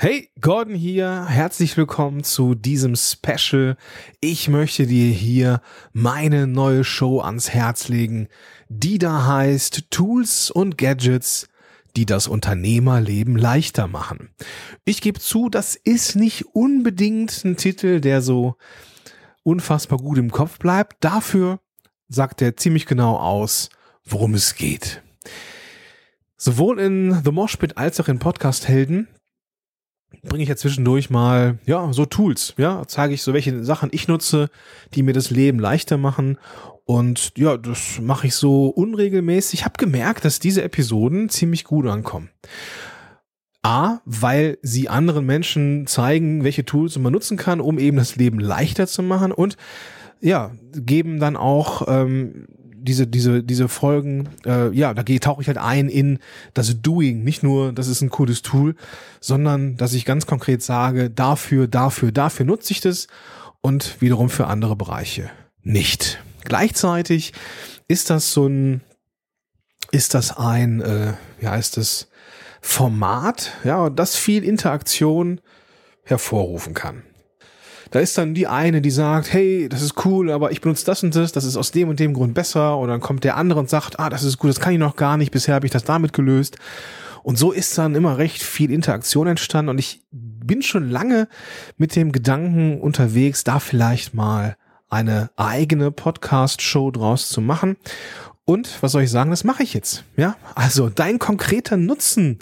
Hey, Gordon hier. Herzlich willkommen zu diesem Special. Ich möchte dir hier meine neue Show ans Herz legen, die da heißt Tools und Gadgets, die das Unternehmerleben leichter machen. Ich gebe zu, das ist nicht unbedingt ein Titel, der so unfassbar gut im Kopf bleibt. Dafür sagt er ziemlich genau aus, worum es geht. Sowohl in The Moshpit als auch in Podcast Helden bringe ich ja zwischendurch mal, ja, so Tools, ja, zeige ich so, welche Sachen ich nutze, die mir das Leben leichter machen. Und ja, das mache ich so unregelmäßig. Ich habe gemerkt, dass diese Episoden ziemlich gut ankommen. A, weil sie anderen Menschen zeigen, welche Tools man nutzen kann, um eben das Leben leichter zu machen und ja, geben dann auch ähm, diese, diese, diese Folgen, äh, ja, da tauche ich halt ein in das Doing. Nicht nur, das ist ein cooles Tool, sondern dass ich ganz konkret sage, dafür, dafür, dafür nutze ich das und wiederum für andere Bereiche nicht. Gleichzeitig ist das so ein, ist das ein, äh, ja, ist das Format, ja, das viel Interaktion hervorrufen kann. Da ist dann die eine, die sagt, hey, das ist cool, aber ich benutze das und das, das ist aus dem und dem Grund besser. Und dann kommt der andere und sagt, ah, das ist gut, das kann ich noch gar nicht, bisher habe ich das damit gelöst. Und so ist dann immer recht viel Interaktion entstanden und ich bin schon lange mit dem Gedanken unterwegs, da vielleicht mal eine eigene Podcast-Show draus zu machen. Und was soll ich sagen, das mache ich jetzt. Ja, also dein konkreter Nutzen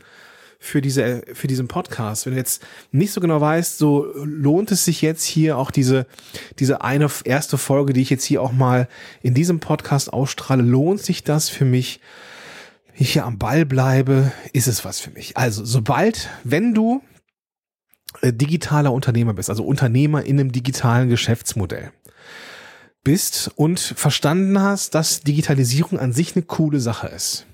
für diese, für diesen Podcast. Wenn du jetzt nicht so genau weißt, so lohnt es sich jetzt hier auch diese, diese eine erste Folge, die ich jetzt hier auch mal in diesem Podcast ausstrahle, lohnt sich das für mich? Ich hier am Ball bleibe, ist es was für mich. Also, sobald, wenn du äh, digitaler Unternehmer bist, also Unternehmer in einem digitalen Geschäftsmodell bist und verstanden hast, dass Digitalisierung an sich eine coole Sache ist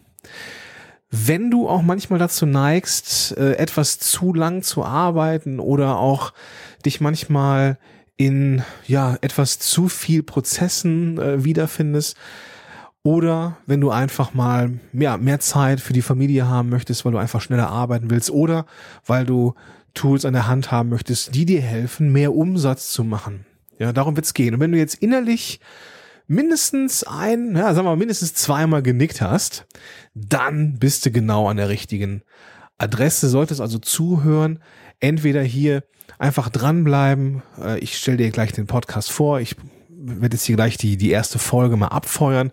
wenn du auch manchmal dazu neigst, äh, etwas zu lang zu arbeiten oder auch dich manchmal in ja etwas zu viel Prozessen äh, wiederfindest oder wenn du einfach mal ja, mehr Zeit für die Familie haben möchtest, weil du einfach schneller arbeiten willst oder weil du Tools an der Hand haben möchtest, die dir helfen, mehr Umsatz zu machen. Ja, darum wird's gehen. Und wenn du jetzt innerlich mindestens ein, ja, sagen wir mal, mindestens zweimal genickt hast, dann bist du genau an der richtigen Adresse. Solltest also zuhören, entweder hier einfach dranbleiben. Äh, ich stelle dir gleich den Podcast vor. Ich werde jetzt hier gleich die, die erste Folge mal abfeuern.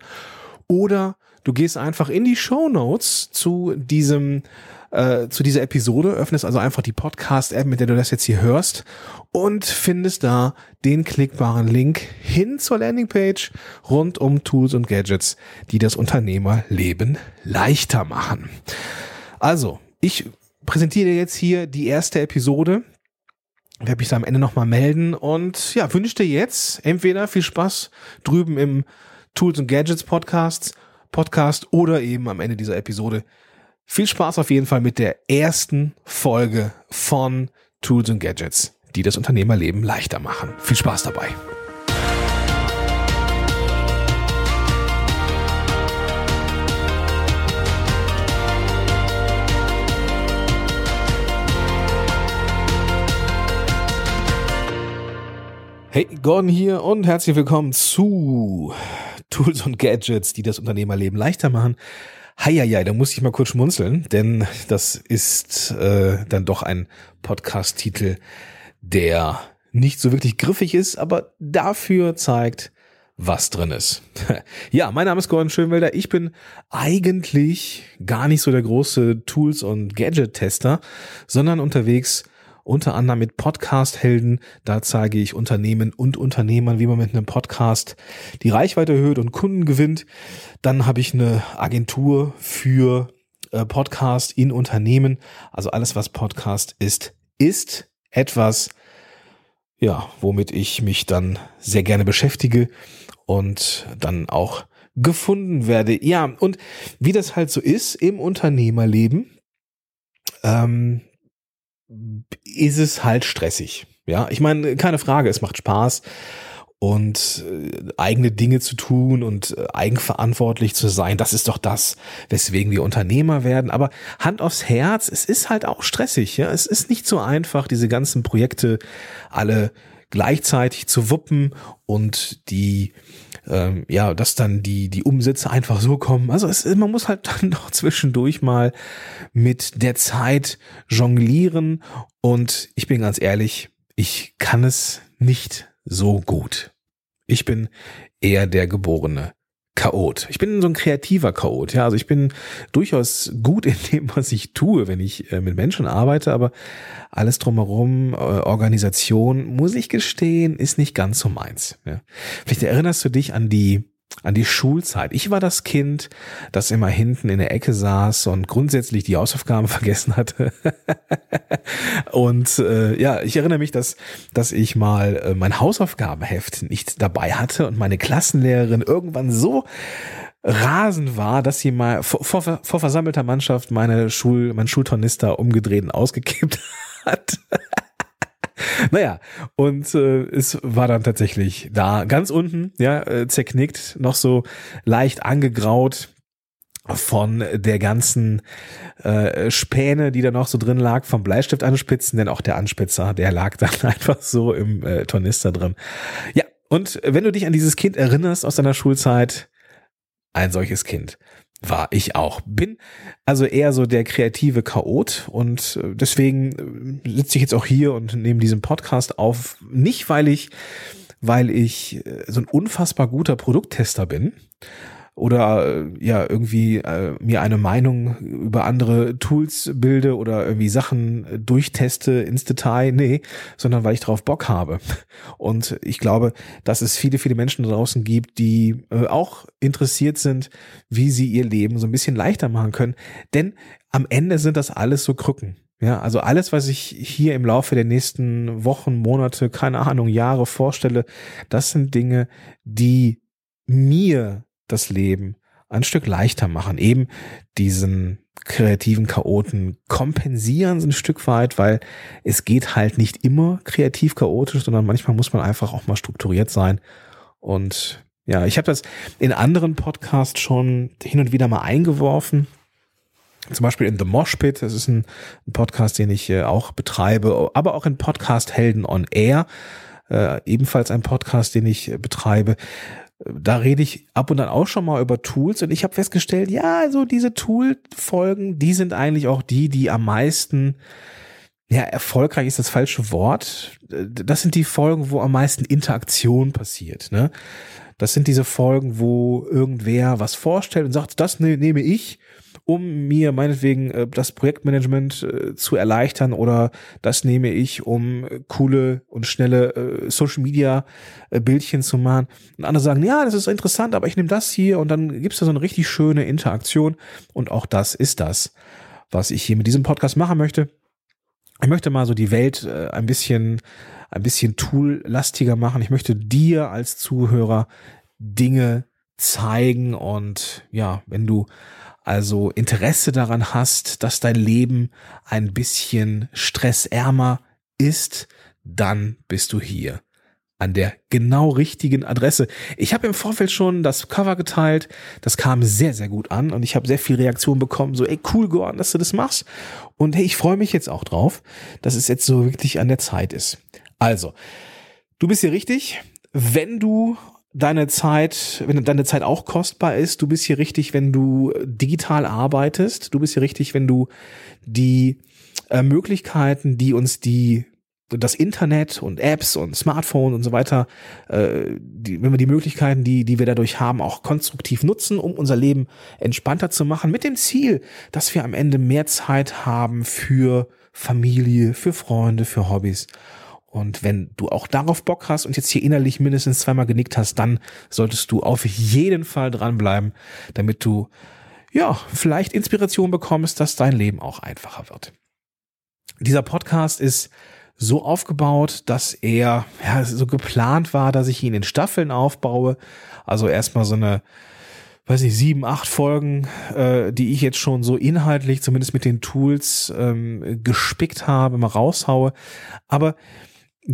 Oder du gehst einfach in die Show Notes zu diesem äh, zu dieser Episode, öffnest also einfach die Podcast-App, mit der du das jetzt hier hörst und findest da den klickbaren Link hin zur Landingpage rund um Tools und Gadgets, die das Unternehmerleben leichter machen. Also, ich präsentiere jetzt hier die erste Episode. Werde mich da am Ende nochmal melden und ja, wünsche dir jetzt entweder viel Spaß drüben im Tools und Gadgets Podcasts, Podcast oder eben am Ende dieser Episode viel Spaß auf jeden Fall mit der ersten Folge von Tools und Gadgets, die das Unternehmerleben leichter machen. Viel Spaß dabei. Hey, Gordon hier und herzlich willkommen zu Tools und Gadgets, die das Unternehmerleben leichter machen. Heieiei, da muss ich mal kurz schmunzeln, denn das ist äh, dann doch ein Podcast-Titel, der nicht so wirklich griffig ist, aber dafür zeigt, was drin ist. ja, mein Name ist Gordon Schönwelder. Ich bin eigentlich gar nicht so der große Tools- und Gadget-Tester, sondern unterwegs unter anderem mit Podcast-Helden. Da zeige ich Unternehmen und Unternehmern, wie man mit einem Podcast die Reichweite erhöht und Kunden gewinnt. Dann habe ich eine Agentur für äh, Podcast in Unternehmen. Also alles, was Podcast ist, ist etwas, ja, womit ich mich dann sehr gerne beschäftige und dann auch gefunden werde. Ja, und wie das halt so ist im Unternehmerleben, ähm, ist es halt stressig. Ja, ich meine, keine Frage, es macht Spaß und äh, eigene Dinge zu tun und äh, eigenverantwortlich zu sein. Das ist doch das, weswegen wir Unternehmer werden. Aber Hand aufs Herz, es ist halt auch stressig. Ja, es ist nicht so einfach, diese ganzen Projekte alle gleichzeitig zu wuppen und die ähm, ja, dass dann die die Umsätze einfach so kommen. Also es, man muss halt dann doch zwischendurch mal mit der Zeit jonglieren und ich bin ganz ehrlich, ich kann es nicht so gut. Ich bin eher der geborene Chaot. Ich bin so ein kreativer Chaot. Ja, also ich bin durchaus gut in dem, was ich tue, wenn ich äh, mit Menschen arbeite, aber alles drumherum, äh, Organisation, muss ich gestehen, ist nicht ganz so meins. Ja. Vielleicht erinnerst du dich an die an die Schulzeit. Ich war das Kind, das immer hinten in der Ecke saß und grundsätzlich die Hausaufgaben vergessen hatte. und äh, ja, ich erinnere mich, dass, dass ich mal äh, mein Hausaufgabenheft nicht dabei hatte und meine Klassenlehrerin irgendwann so rasend war, dass sie mal vor, vor, vor versammelter Mannschaft meine Schul, mein Schultornister umgedreht und ausgekippt hat. Naja, und äh, es war dann tatsächlich da ganz unten, ja, äh, zerknickt, noch so leicht angegraut von der ganzen äh, Späne, die da noch so drin lag, vom Bleistift anspitzen, denn auch der Anspitzer, der lag dann einfach so im äh, Tornister drin. Ja, und wenn du dich an dieses Kind erinnerst aus deiner Schulzeit, ein solches Kind war ich auch. Bin also eher so der kreative Chaot und äh, deswegen äh, sitze ich jetzt auch hier und nehme diesen Podcast auf. Nicht, weil ich, weil ich äh, so ein unfassbar guter Produkttester bin, oder äh, ja irgendwie äh, mir eine Meinung über andere Tools bilde oder irgendwie Sachen durchteste ins Detail, nee, sondern weil ich drauf Bock habe. Und ich glaube, dass es viele, viele Menschen draußen gibt, die äh, auch interessiert sind, wie sie ihr Leben so ein bisschen leichter machen können. Denn am Ende sind das alles so Krücken. Ja, also alles, was ich hier im Laufe der nächsten Wochen, Monate, keine Ahnung, Jahre vorstelle, das sind Dinge, die mir das Leben ein Stück leichter machen, eben diesen kreativen Chaoten kompensieren ein Stück weit, weil es geht halt nicht immer kreativ chaotisch, sondern manchmal muss man einfach auch mal strukturiert sein. Und ja, ich habe das in anderen Podcasts schon hin und wieder mal eingeworfen. Zum Beispiel in The Mosh Pit, das ist ein, Podcast, den ich äh, auch betreibe, aber auch in Podcast Helden on Air, äh, ebenfalls ein Podcast, den ich äh, betreibe da rede ich ab und an auch schon mal über Tools und ich habe festgestellt, ja, also diese Tool-Folgen, die sind eigentlich auch die, die am meisten, ja, erfolgreich ist das falsche Wort. Das sind die Folgen, wo am meisten Interaktion passiert, ne? Das sind diese Folgen, wo irgendwer was vorstellt und sagt, das ne, nehme ich um mir meinetwegen äh, das Projektmanagement äh, zu erleichtern oder das nehme ich, um äh, coole und schnelle äh, Social Media äh, Bildchen zu machen. Und andere sagen, ja, das ist interessant, aber ich nehme das hier und dann gibt's da so eine richtig schöne Interaktion und auch das ist das, was ich hier mit diesem Podcast machen möchte. Ich möchte mal so die Welt äh, ein bisschen ein bisschen tool-lastiger machen. Ich möchte dir als Zuhörer Dinge zeigen und ja, wenn du also Interesse daran hast, dass dein Leben ein bisschen stressärmer ist, dann bist du hier an der genau richtigen Adresse. Ich habe im Vorfeld schon das Cover geteilt, das kam sehr, sehr gut an und ich habe sehr viel Reaktion bekommen, so ey, cool geworden, dass du das machst. Und hey, ich freue mich jetzt auch drauf, dass es jetzt so wirklich an der Zeit ist. Also, du bist hier richtig. Wenn du deine Zeit, wenn deine Zeit auch kostbar ist, du bist hier richtig, wenn du digital arbeitest, du bist hier richtig, wenn du die äh, Möglichkeiten, die uns die das Internet und Apps und Smartphone und so weiter, äh, die, wenn wir die Möglichkeiten, die, die wir dadurch haben, auch konstruktiv nutzen, um unser Leben entspannter zu machen, mit dem Ziel, dass wir am Ende mehr Zeit haben für Familie, für Freunde, für Hobbys und wenn du auch darauf Bock hast und jetzt hier innerlich mindestens zweimal genickt hast, dann solltest du auf jeden Fall dranbleiben, damit du ja vielleicht Inspiration bekommst, dass dein Leben auch einfacher wird. Dieser Podcast ist so aufgebaut, dass er ja so geplant war, dass ich ihn in Staffeln aufbaue. Also erstmal so eine weiß ich, sieben, acht Folgen, äh, die ich jetzt schon so inhaltlich, zumindest mit den Tools, ähm, gespickt habe, mal raushaue. Aber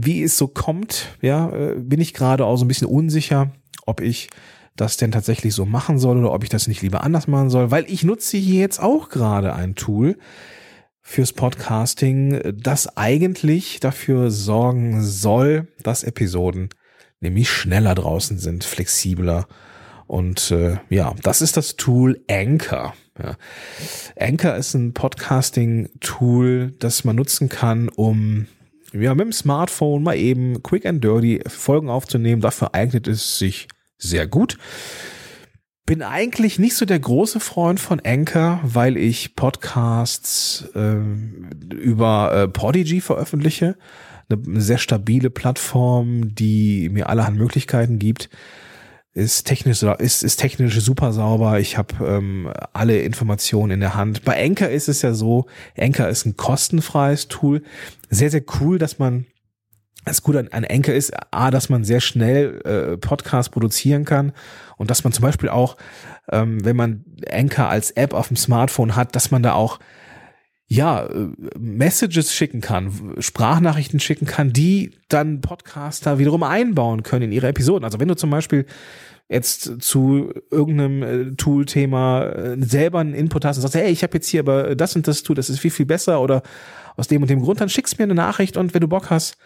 wie es so kommt, ja, äh, bin ich gerade auch so ein bisschen unsicher, ob ich das denn tatsächlich so machen soll oder ob ich das nicht lieber anders machen soll, weil ich nutze hier jetzt auch gerade ein Tool fürs Podcasting, das eigentlich dafür sorgen soll, dass Episoden nämlich schneller draußen sind, flexibler. Und äh, ja, das ist das Tool Anchor. Ja. Anchor ist ein Podcasting-Tool, das man nutzen kann, um ja, mit dem Smartphone mal eben quick and dirty Folgen aufzunehmen. Dafür eignet es sich sehr gut. Bin eigentlich nicht so der große Freund von Anchor, weil ich Podcasts äh, über äh, Podigy veröffentliche. Eine sehr stabile Plattform, die mir allerhand Möglichkeiten gibt ist technisch ist, ist technisch super sauber. Ich habe ähm, alle Informationen in der Hand. Bei Anchor ist es ja so, Anchor ist ein kostenfreies Tool. Sehr, sehr cool, dass man das Gute an, an ist, A, dass man sehr schnell äh, Podcasts produzieren kann und dass man zum Beispiel auch, ähm, wenn man Anchor als App auf dem Smartphone hat, dass man da auch ja, äh, Messages schicken kann, Sprachnachrichten schicken kann, die dann Podcaster wiederum einbauen können in ihre Episoden. Also wenn du zum Beispiel jetzt zu irgendeinem äh, Tool-Thema äh, selber einen Input hast und sagst, hey, ich habe jetzt hier aber das und das Tool, das ist viel, viel besser oder aus dem und dem Grund, dann schickst mir eine Nachricht und wenn du Bock hast,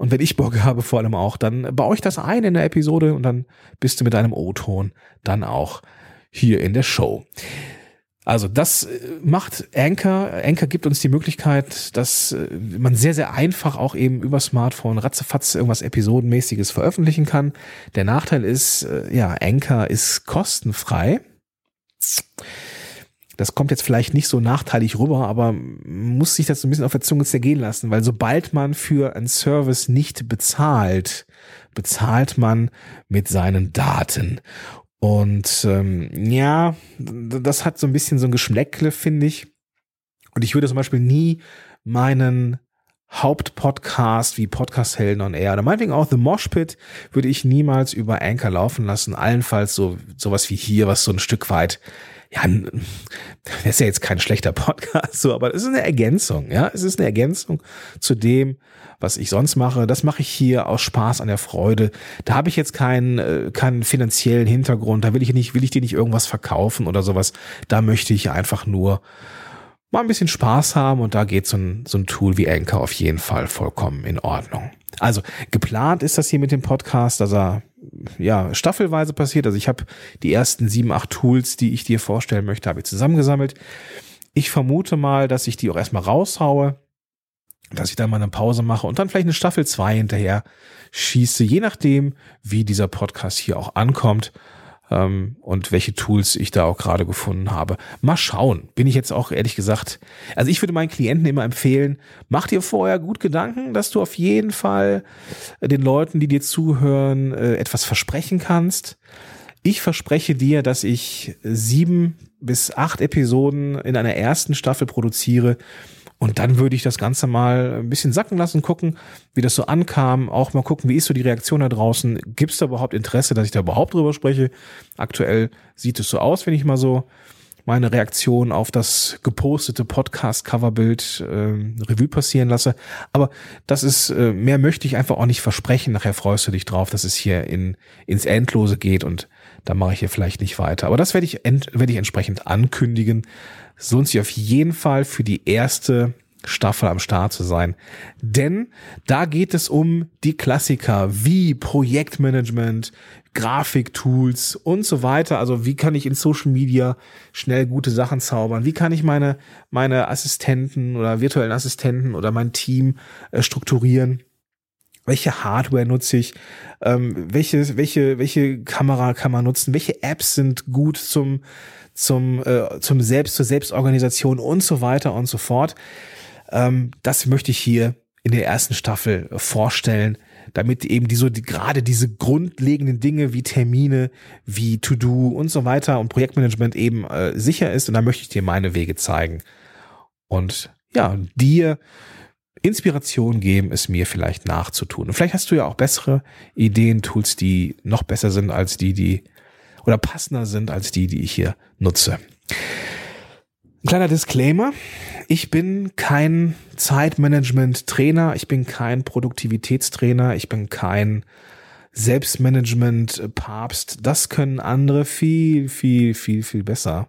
und wenn ich Bock habe vor allem auch, dann baue ich das ein in der Episode und dann bist du mit deinem O-Ton dann auch hier in der Show. Also das äh, macht Anchor. Anchor gibt uns die Möglichkeit, dass äh, man sehr, sehr einfach auch eben über Smartphone ratzefatz irgendwas Episodenmäßiges veröffentlichen kann. Der Nachteil ist, äh, ja, Anchor ist kostenfrei. Das kommt jetzt vielleicht nicht so nachteilig rüber, aber muss sich das so ein bisschen auf der Zunge zergehen lassen, weil sobald man für einen Service nicht bezahlt, bezahlt man mit seinen Daten. Und ähm, ja, das hat so ein bisschen so ein Geschmäckle, finde ich. Und ich würde zum Beispiel nie meinen Hauptpodcast wie Podcast Helden on Air oder meinetwegen auch The Mosh Pit würde ich niemals über Anchor laufen lassen. Allenfalls so sowas wie hier, was so ein Stück weit ja, das ist ja jetzt kein schlechter Podcast, so, aber es ist eine Ergänzung, ja, es ist eine Ergänzung zu dem, was ich sonst mache. Das mache ich hier aus Spaß an der Freude. Da habe ich jetzt keinen, äh, keinen finanziellen Hintergrund. Da will ich nicht, will ich dir nicht irgendwas verkaufen oder sowas. Da möchte ich einfach nur mal ein bisschen Spaß haben und da geht so ein, so ein Tool wie Anchor auf jeden Fall vollkommen in Ordnung. Also geplant ist das hier mit dem Podcast, dass er ja staffelweise passiert. Also ich habe die ersten sieben, acht Tools, die ich dir vorstellen möchte, habe ich zusammengesammelt. Ich vermute mal, dass ich die auch erstmal raushaue, dass ich dann mal eine Pause mache und dann vielleicht eine Staffel zwei hinterher schieße, je nachdem, wie dieser Podcast hier auch ankommt ähm, und welche Tools ich da auch gerade gefunden habe. Mal schauen. Bin ich jetzt auch ehrlich gesagt. Also ich würde meinen Klienten immer empfehlen, mach dir vorher gut Gedanken, dass du auf jeden Fall den Leuten, die dir zuhören, äh, etwas versprechen kannst. Ich verspreche dir, dass ich sieben bis acht Episoden in einer ersten Staffel produziere und dann würde ich das Ganze mal ein bisschen sacken lassen, gucken, wie das so ankam, auch mal gucken, wie ist so die Reaktion da draußen. Gibt es da überhaupt Interesse, dass ich da überhaupt drüber spreche? Aktuell sieht es so aus, wenn ich mal so meine Reaktion auf das gepostete Podcast-Coverbild äh, Revue passieren lasse. Aber das ist, äh, mehr möchte ich einfach auch nicht versprechen. Nachher freust du dich drauf, dass es hier in, ins Endlose geht und da mache ich hier vielleicht nicht weiter. Aber das werde ich, werde ich entsprechend ankündigen. Es lohnt sich auf jeden Fall für die erste Staffel am Start zu sein. Denn da geht es um die Klassiker wie Projektmanagement, Grafiktools und so weiter. Also wie kann ich in Social Media schnell gute Sachen zaubern? Wie kann ich meine, meine Assistenten oder virtuellen Assistenten oder mein Team äh, strukturieren? Welche Hardware nutze ich, ähm, welche, welche, welche Kamera kann man nutzen, welche Apps sind gut zum, zum, äh, zum Selbst, zur Selbstorganisation und so weiter und so fort. Ähm, das möchte ich hier in der ersten Staffel vorstellen, damit eben die so die, gerade diese grundlegenden Dinge wie Termine, wie To-Do und so weiter und Projektmanagement eben äh, sicher ist. Und da möchte ich dir meine Wege zeigen. Und ja, dir Inspiration geben, es mir vielleicht nachzutun. Und vielleicht hast du ja auch bessere Ideen, Tools, die noch besser sind als die, die oder passender sind als die, die ich hier nutze. Ein kleiner Disclaimer. Ich bin kein Zeitmanagement-Trainer, ich bin kein Produktivitätstrainer, ich bin kein Selbstmanagement-Papst. Das können andere viel, viel, viel, viel besser.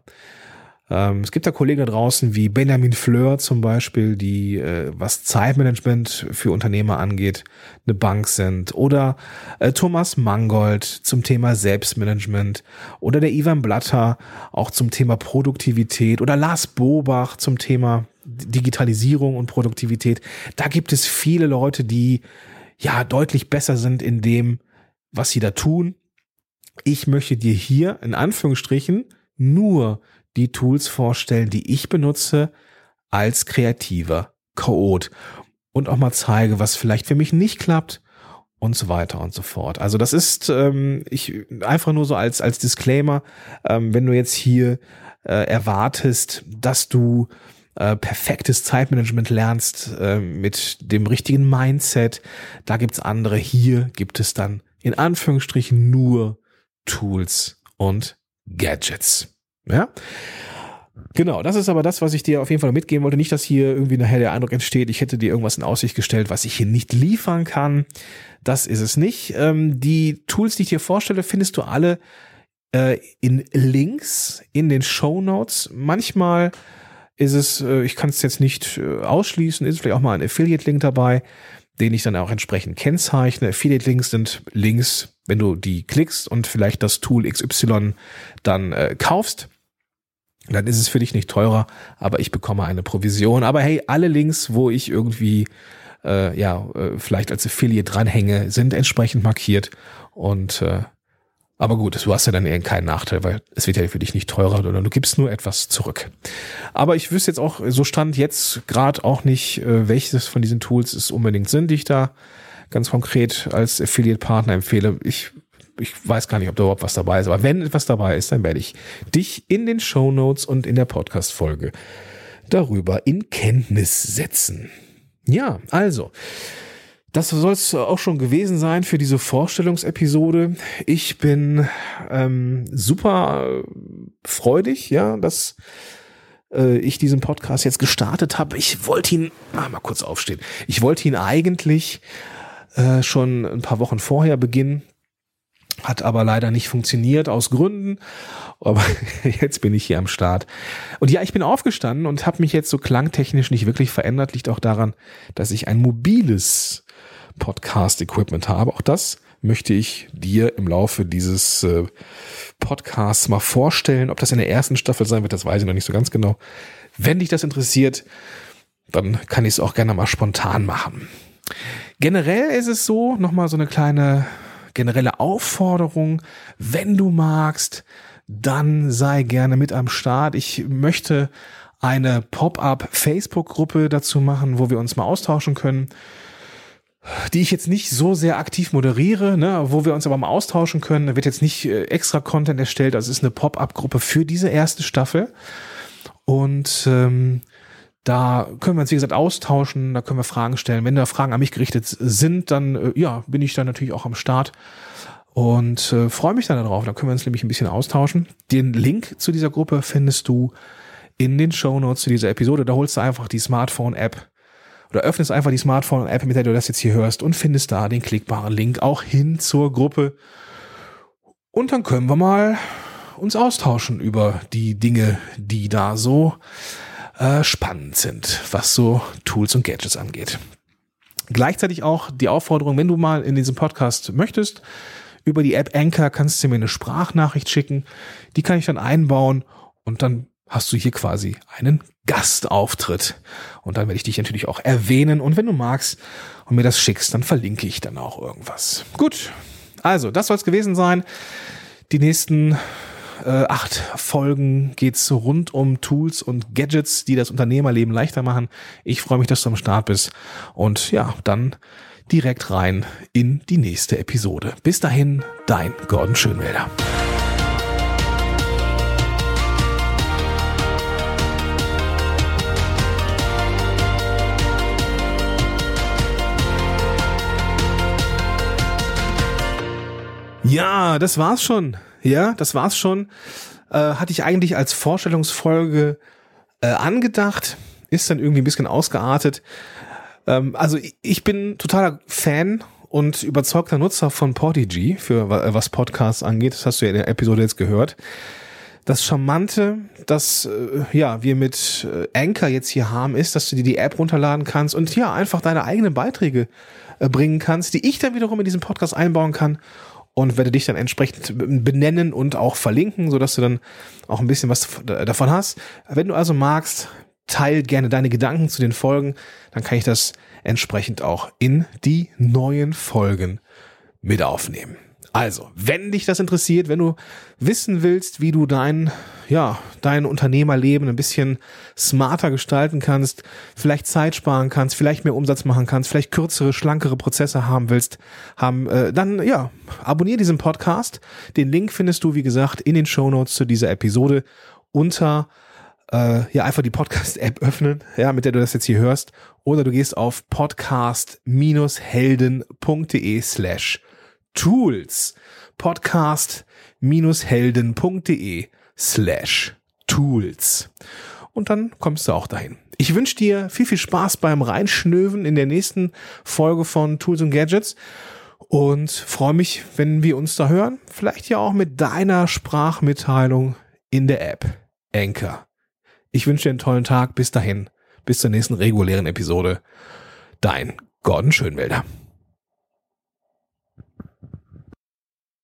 Ähm, es gibt da Kollegen da draußen wie Benjamin Fleur zum Beispiel, die, äh, was Zeitmanagement für Unternehmer angeht, eine Bank sind. Oder äh, Thomas Mangold zum Thema Selbstmanagement. Oder der Ivan Blatter auch zum Thema Produktivität. Oder Lars Bobach zum Thema Digitalisierung und Produktivität. Da gibt es viele Leute, die ja deutlich besser sind in dem, was sie da tun. Ich möchte dir hier in Anführungsstrichen nur die Tools vorstellen, die ich benutze als kreativer Code und auch mal zeige, was vielleicht für mich nicht klappt und so weiter und so fort. Also das ist ähm, ich einfach nur so als als Disclaimer, ähm, wenn du jetzt hier äh, erwartest, dass du äh, perfektes Zeitmanagement lernst äh, mit dem richtigen Mindset, da gibt's andere. Hier gibt es dann in Anführungsstrichen nur Tools und Gadgets. Ja. Genau, das ist aber das, was ich dir auf jeden Fall mitgeben wollte. Nicht, dass hier irgendwie nachher der Eindruck entsteht, ich hätte dir irgendwas in Aussicht gestellt, was ich hier nicht liefern kann. Das ist es nicht. Ähm, die Tools, die ich dir vorstelle, findest du alle äh, in Links in den Show Notes. Manchmal ist es, äh, ich kann es jetzt nicht äh, ausschließen, ist vielleicht auch mal ein Affiliate-Link dabei, den ich dann auch entsprechend kennzeichne. Affiliate-Links sind Links, wenn du die klickst und vielleicht das Tool XY dann kaufst dann ist es für dich nicht teurer, aber ich bekomme eine Provision. Aber hey, alle Links, wo ich irgendwie äh, ja äh, vielleicht als Affiliate dranhänge, sind entsprechend markiert und äh, aber gut, du hast ja dann eher keinen Nachteil, weil es wird ja für dich nicht teurer, sondern du gibst nur etwas zurück. Aber ich wüsste jetzt auch, so stand jetzt gerade auch nicht, äh, welches von diesen Tools es unbedingt sind, die ich da ganz konkret als Affiliate-Partner empfehle. Ich ich weiß gar nicht, ob da überhaupt was dabei ist, aber wenn etwas dabei ist, dann werde ich dich in den Show Notes und in der Podcast-Folge darüber in Kenntnis setzen. Ja, also, das soll es auch schon gewesen sein für diese Vorstellungsepisode. Ich bin ähm, super freudig, ja, dass äh, ich diesen Podcast jetzt gestartet habe. Ich wollte ihn, ah, mal kurz aufstehen. Ich wollte ihn eigentlich äh, schon ein paar Wochen vorher beginnen. Hat aber leider nicht funktioniert aus Gründen. Aber jetzt bin ich hier am Start. Und ja, ich bin aufgestanden und habe mich jetzt so klangtechnisch nicht wirklich verändert. Liegt auch daran, dass ich ein mobiles Podcast-Equipment habe. Auch das möchte ich dir im Laufe dieses äh, Podcasts mal vorstellen. Ob das in der ersten Staffel sein wird, das weiß ich noch nicht so ganz genau. Wenn dich das interessiert, dann kann ich es auch gerne mal spontan machen. Generell ist es so, nochmal so eine kleine generelle Aufforderung, wenn du magst, dann sei gerne mit am Start. Ich möchte eine Pop-up Facebook-Gruppe dazu machen, wo wir uns mal austauschen können, die ich jetzt nicht so sehr aktiv moderiere, ne, wo wir uns aber mal austauschen können. Da wird jetzt nicht äh, extra Content erstellt, also es ist eine Pop-up-Gruppe für diese erste Staffel. Und ähm, da können wir uns, wie gesagt, austauschen, da können wir Fragen stellen. Wenn da Fragen an mich gerichtet sind, dann äh, ja, bin ich dann natürlich auch am Start und äh, freue mich dann darauf. Da können wir uns nämlich ein bisschen austauschen. Den Link zu dieser Gruppe findest du in den Show Notes zu dieser Episode. Da holst du einfach die Smartphone-App oder öffnest einfach die Smartphone-App, mit der du das jetzt hier hörst und findest da den klickbaren Link auch hin zur Gruppe. Und dann können wir mal uns austauschen über die Dinge, die da so äh, spannend sind, was so Tools und Gadgets angeht. Gleichzeitig auch die Aufforderung, wenn du mal in diesem Podcast möchtest, über die App Anchor kannst du mir eine Sprachnachricht schicken. Die kann ich dann einbauen und dann hast du hier quasi einen Gastauftritt. Und dann werde ich dich natürlich auch erwähnen. Und wenn du magst und mir das schickst, dann verlinke ich dann auch irgendwas. Gut. Also, das soll es gewesen sein. Die nächsten äh, acht Folgen geht's rund um Tools und Gadgets, die das Unternehmerleben leichter machen. Ich freue mich, dass du am Start bist. Und ja, dann direkt rein in die nächste Episode. Bis dahin, dein Gordon Schönwälder. Ja, das war's schon. Ja, das war's schon. Äh, hatte ich eigentlich als Vorstellungsfolge äh, angedacht, ist dann irgendwie ein bisschen ausgeartet. Ähm, also ich bin totaler Fan und überzeugter Nutzer von Podigy für was Podcasts angeht. Das hast du ja in der Episode jetzt gehört. Das Charmante, das äh, ja wir mit äh, Anchor jetzt hier haben, ist, dass du dir die App runterladen kannst und ja einfach deine eigenen Beiträge äh, bringen kannst, die ich dann wiederum in diesen Podcast einbauen kann und werde dich dann entsprechend benennen und auch verlinken, so dass du dann auch ein bisschen was davon hast. Wenn du also magst, teil gerne deine Gedanken zu den Folgen, dann kann ich das entsprechend auch in die neuen Folgen mit aufnehmen. Also, wenn dich das interessiert, wenn du wissen willst, wie du dein, ja, dein Unternehmerleben ein bisschen smarter gestalten kannst, vielleicht Zeit sparen kannst, vielleicht mehr Umsatz machen kannst, vielleicht kürzere, schlankere Prozesse haben willst, haben, äh, dann, ja, abonniere diesen Podcast. Den Link findest du, wie gesagt, in den Show Notes zu dieser Episode unter äh, ja einfach die Podcast-App öffnen, ja, mit der du das jetzt hier hörst, oder du gehst auf podcast-helden.de slash tools. Podcast-helden.de slash tools. Und dann kommst du auch dahin. Ich wünsche dir viel, viel Spaß beim Reinschnöven in der nächsten Folge von Tools und Gadgets und freue mich, wenn wir uns da hören. Vielleicht ja auch mit deiner Sprachmitteilung in der App Anchor. Ich wünsche dir einen tollen Tag. Bis dahin. Bis zur nächsten regulären Episode. Dein Gordon Schönwälder.